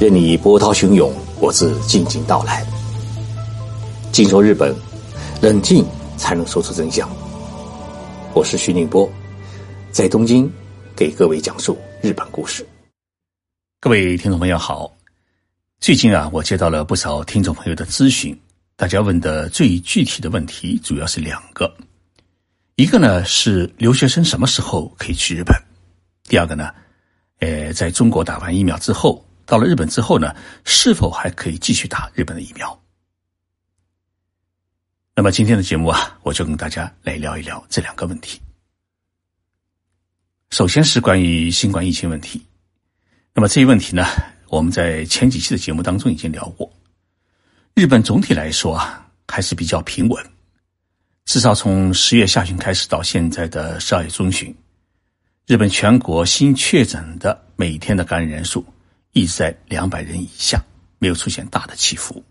任你波涛汹涌，我自静静到来。静说日本，冷静才能说出真相。我是徐宁波，在东京给各位讲述日本故事。各位听众朋友好，最近啊，我接到了不少听众朋友的咨询，大家问的最具体的问题主要是两个，一个呢是留学生什么时候可以去日本，第二个呢，呃，在中国打完疫苗之后。到了日本之后呢，是否还可以继续打日本的疫苗？那么今天的节目啊，我就跟大家来聊一聊这两个问题。首先是关于新冠疫情问题。那么这一问题呢，我们在前几期的节目当中已经聊过。日本总体来说啊，还是比较平稳。至少从十月下旬开始到现在的十二月中旬，日本全国新确诊的每天的感染人数。一直在两百人以下，没有出现大的起伏，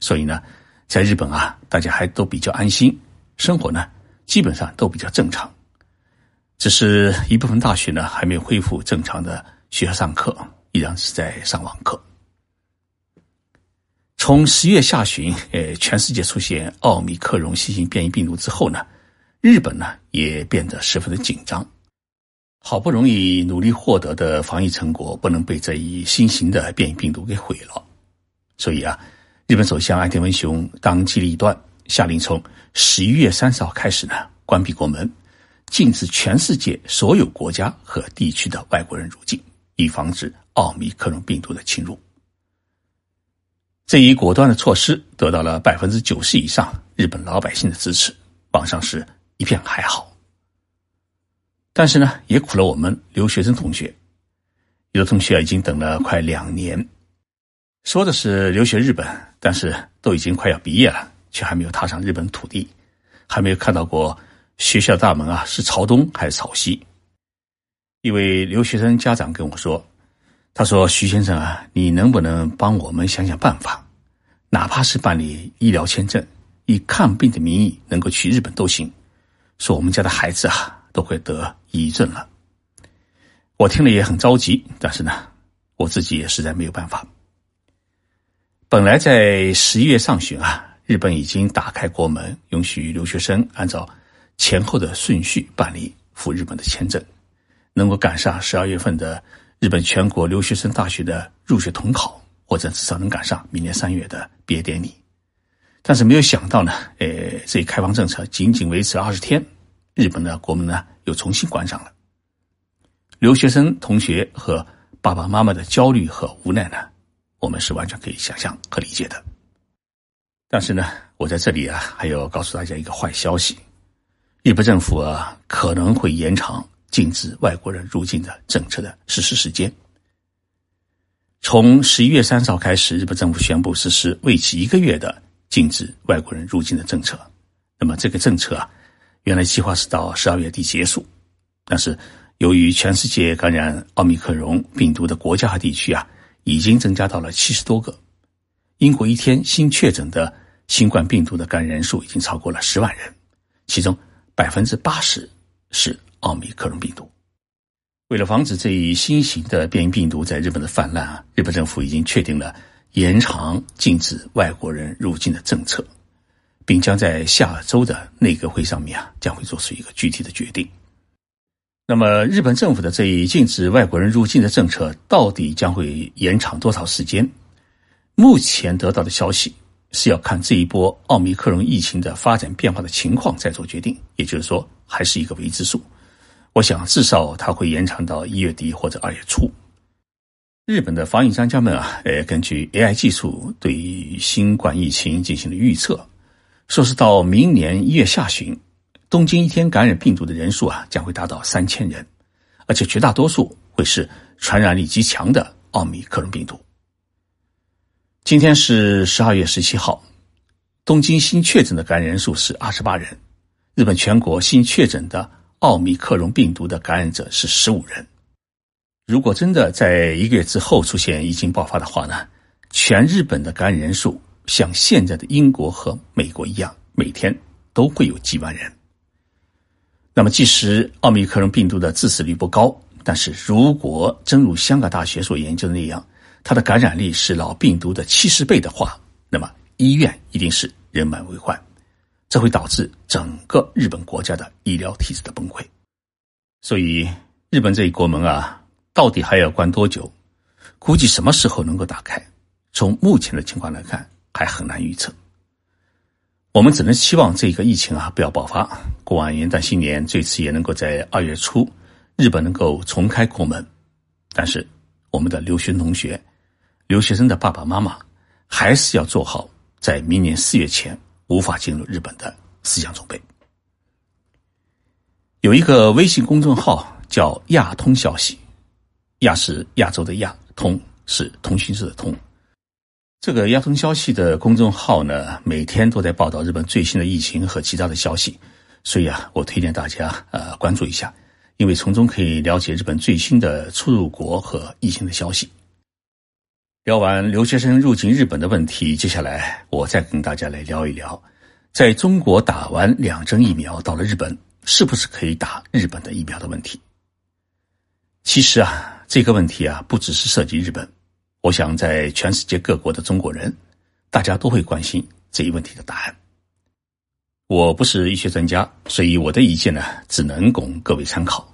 所以呢，在日本啊，大家还都比较安心，生活呢基本上都比较正常，只是一部分大学呢还没有恢复正常的学校上课，依然是在上网课。从十月下旬，呃，全世界出现奥密克戎新型变异病毒之后呢，日本呢也变得十分的紧张。好不容易努力获得的防疫成果，不能被这一新型的变异病毒给毁了。所以啊，日本首相岸田文雄当机立断，下令从十一月三十号开始呢，关闭国门，禁止全世界所有国家和地区的外国人入境，以防止奥密克戎病毒的侵入。这一果断的措施得到了百分之九十以上日本老百姓的支持，网上是一片还好。但是呢，也苦了我们留学生同学。有的同学已经等了快两年，说的是留学日本，但是都已经快要毕业了，却还没有踏上日本土地，还没有看到过学校大门啊是朝东还是朝西。一位留学生家长跟我说：“他说徐先生啊，你能不能帮我们想想办法？哪怕是办理医疗签证，以看病的名义能够去日本都行。说我们家的孩子啊。”都会得抑郁症了，我听了也很着急，但是呢，我自己也实在没有办法。本来在十一月上旬啊，日本已经打开国门，允许留学生按照前后的顺序办理赴日本的签证，能够赶上十二月份的日本全国留学生大学的入学统考，或者至少能赶上明年三月的毕业典礼。但是没有想到呢，呃，这一开放政策仅仅维持了二十天。日本的国门呢又重新关上了，留学生同学和爸爸妈妈的焦虑和无奈呢，我们是完全可以想象和理解的。但是呢，我在这里啊还要告诉大家一个坏消息：日本政府啊可能会延长禁止外国人入境的政策的实施时间。从十一月三十号开始，日本政府宣布实施为期一个月的禁止外国人入境的政策。那么这个政策啊。原来计划是到十二月底结束，但是由于全世界感染奥密克戎病毒的国家和地区啊，已经增加到了七十多个。英国一天新确诊的新冠病毒的感染人数已经超过了十万人，其中百分之八十是奥密克戎病毒。为了防止这一新型的变异病毒在日本的泛滥啊，日本政府已经确定了延长禁止外国人入境的政策。并将在下周的内阁会上面啊，将会做出一个具体的决定。那么，日本政府的这一禁止外国人入境的政策到底将会延长多少时间？目前得到的消息是要看这一波奥密克戎疫情的发展变化的情况再做决定，也就是说，还是一个未知数。我想，至少它会延长到一月底或者二月初。日本的防疫专家们啊，呃，根据 AI 技术对新冠疫情进行了预测。说是到明年一月下旬，东京一天感染病毒的人数啊将会达到三千人，而且绝大多数会是传染力极强的奥密克戎病毒。今天是十二月十七号，东京新确诊的感染人数是二十八人，日本全国新确诊的奥密克戎病毒的感染者是十五人。如果真的在一个月之后出现疫情爆发的话呢，全日本的感染人数。像现在的英国和美国一样，每天都会有几万人。那么，即使奥密克戎病毒的致死率不高，但是如果真如香港大学所研究的那样，它的感染力是老病毒的七十倍的话，那么医院一定是人满为患，这会导致整个日本国家的医疗体制的崩溃。所以，日本这一国门啊，到底还要关多久？估计什么时候能够打开？从目前的情况来看，还很难预测。我们只能希望这个疫情啊不要爆发，过完元旦新年，最迟也能够在二月初，日本能够重开国门。但是，我们的留学同学、留学生的爸爸妈妈，还是要做好在明年四月前无法进入日本的思想准备。有一个微信公众号叫“亚通消息”，亚是亚洲的亚。通是通讯社的通，这个亚通消息的公众号呢，每天都在报道日本最新的疫情和其他的消息，所以啊，我推荐大家呃关注一下，因为从中可以了解日本最新的出入国和疫情的消息。聊完留学生入境日本的问题，接下来我再跟大家来聊一聊，在中国打完两针疫苗到了日本，是不是可以打日本的疫苗的问题。其实啊。这个问题啊，不只是涉及日本，我想在全世界各国的中国人，大家都会关心这一问题的答案。我不是医学专家，所以我的意见呢，只能供各位参考。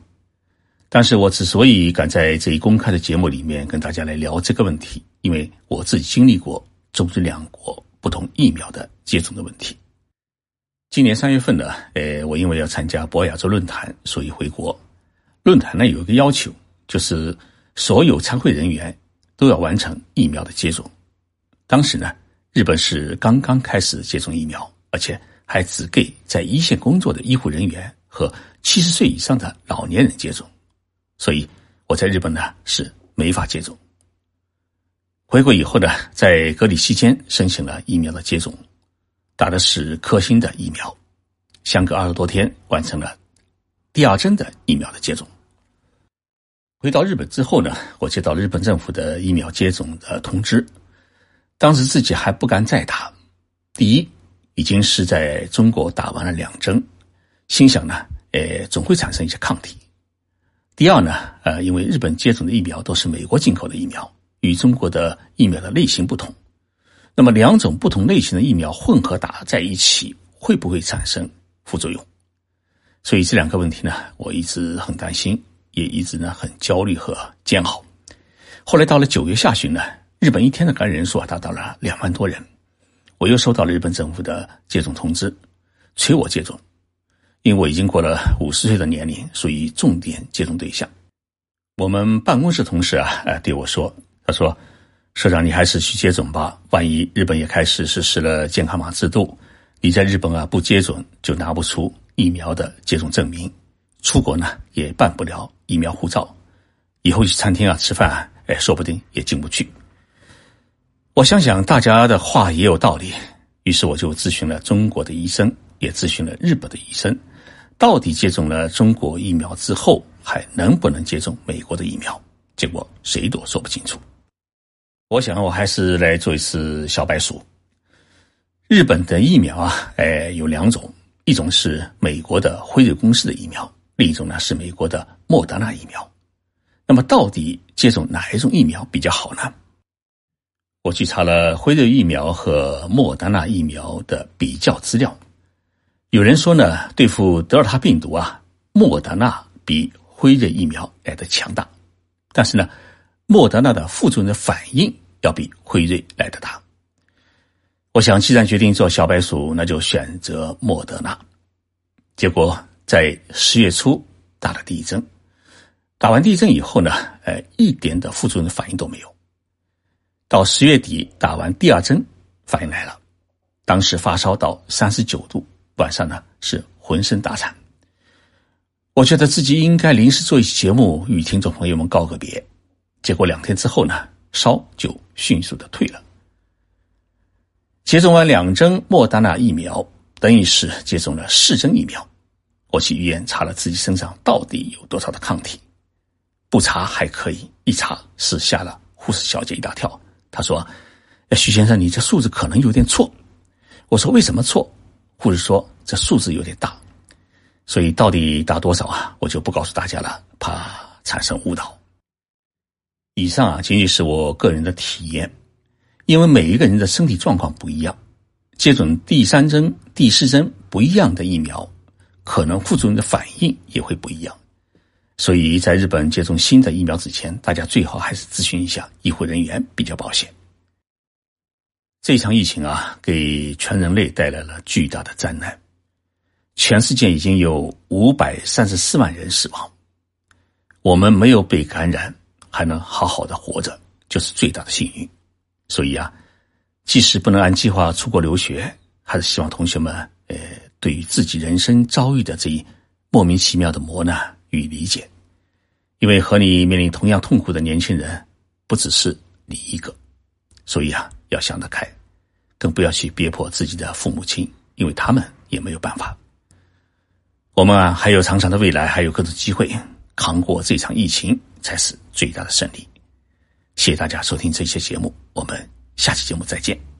但是我之所以敢在这一公开的节目里面跟大家来聊这个问题，因为我自己经历过中日两国不同疫苗的接种的问题。今年三月份呢，呃，我因为要参加博亚洲论坛，所以回国。论坛呢有一个要求。就是所有参会人员都要完成疫苗的接种。当时呢，日本是刚刚开始接种疫苗，而且还只给在一线工作的医护人员和七十岁以上的老年人接种，所以我在日本呢是没法接种。回国以后呢，在隔离期间申请了疫苗的接种，打的是科兴的疫苗，相隔二十多天完成了第二针的疫苗的接种。回到日本之后呢，我接到了日本政府的疫苗接种的通知，当时自己还不敢再打。第一，已经是在中国打完了两针，心想呢，呃，总会产生一些抗体。第二呢，呃，因为日本接种的疫苗都是美国进口的疫苗，与中国的疫苗的类型不同，那么两种不同类型的疫苗混合打在一起，会不会产生副作用？所以这两个问题呢，我一直很担心。也一直呢很焦虑和煎熬。后来到了九月下旬呢，日本一天的感染人数啊达到了两万多人。我又收到了日本政府的接种通知，催我接种，因为我已经过了五十岁的年龄，属于重点接种对象。我们办公室同事啊，呃对我说：“他说，社长你还是去接种吧，万一日本也开始实施了健康码制度，你在日本啊不接种就拿不出疫苗的接种证明。”出国呢也办不了疫苗护照，以后去餐厅啊吃饭，哎，说不定也进不去。我想想大家的话也有道理，于是我就咨询了中国的医生，也咨询了日本的医生，到底接种了中国疫苗之后还能不能接种美国的疫苗？结果谁都说不清楚。我想我还是来做一次小白鼠。日本的疫苗啊，哎，有两种，一种是美国的辉瑞公司的疫苗。另一种呢是美国的莫德纳疫苗，那么到底接种哪一种疫苗比较好呢？我去查了辉瑞疫苗和莫德纳疫苗的比较资料，有人说呢，对付德尔塔病毒啊，莫德纳比辉瑞疫苗来的强大，但是呢，莫德纳的副作用的反应要比辉瑞来的大。我想，既然决定做小白鼠，那就选择莫德纳。结果。在十月初打了第一针，打完第一针以后呢，呃，一点的副作用的反应都没有。到十月底打完第二针，反应来了，当时发烧到三十九度，晚上呢是浑身打颤。我觉得自己应该临时做一期节目与听众朋友们告个别，结果两天之后呢，烧就迅速的退了。接种完两针莫达纳疫苗，等于是接种了四针疫苗。我去医院查了自己身上到底有多少的抗体，不查还可以，一查是吓了护士小姐一大跳。她说：“徐先生，你这数字可能有点错。”我说：“为什么错？”护士说：“这数字有点大，所以到底打多少啊？我就不告诉大家了，怕产生误导。”以上啊，仅仅是我个人的体验，因为每一个人的身体状况不一样，接种第三针、第四针不一样的疫苗，可能副作用的反应也会不一样。所以在日本接种新的疫苗之前，大家最好还是咨询一下医护人员比较保险。这场疫情啊，给全人类带来了巨大的灾难，全世界已经有五百三十四万人死亡，我们没有被感染，还能好好的活着，就是最大的幸运。所以啊，即使不能按计划出国留学，还是希望同学们，呃，对于自己人生遭遇的这一莫名其妙的磨难。与理解，因为和你面临同样痛苦的年轻人不只是你一个，所以啊，要想得开，更不要去逼迫自己的父母亲，因为他们也没有办法。我们啊，还有长长的未来，还有更多机会，扛过这场疫情才是最大的胜利。谢谢大家收听这期节目，我们下期节目再见。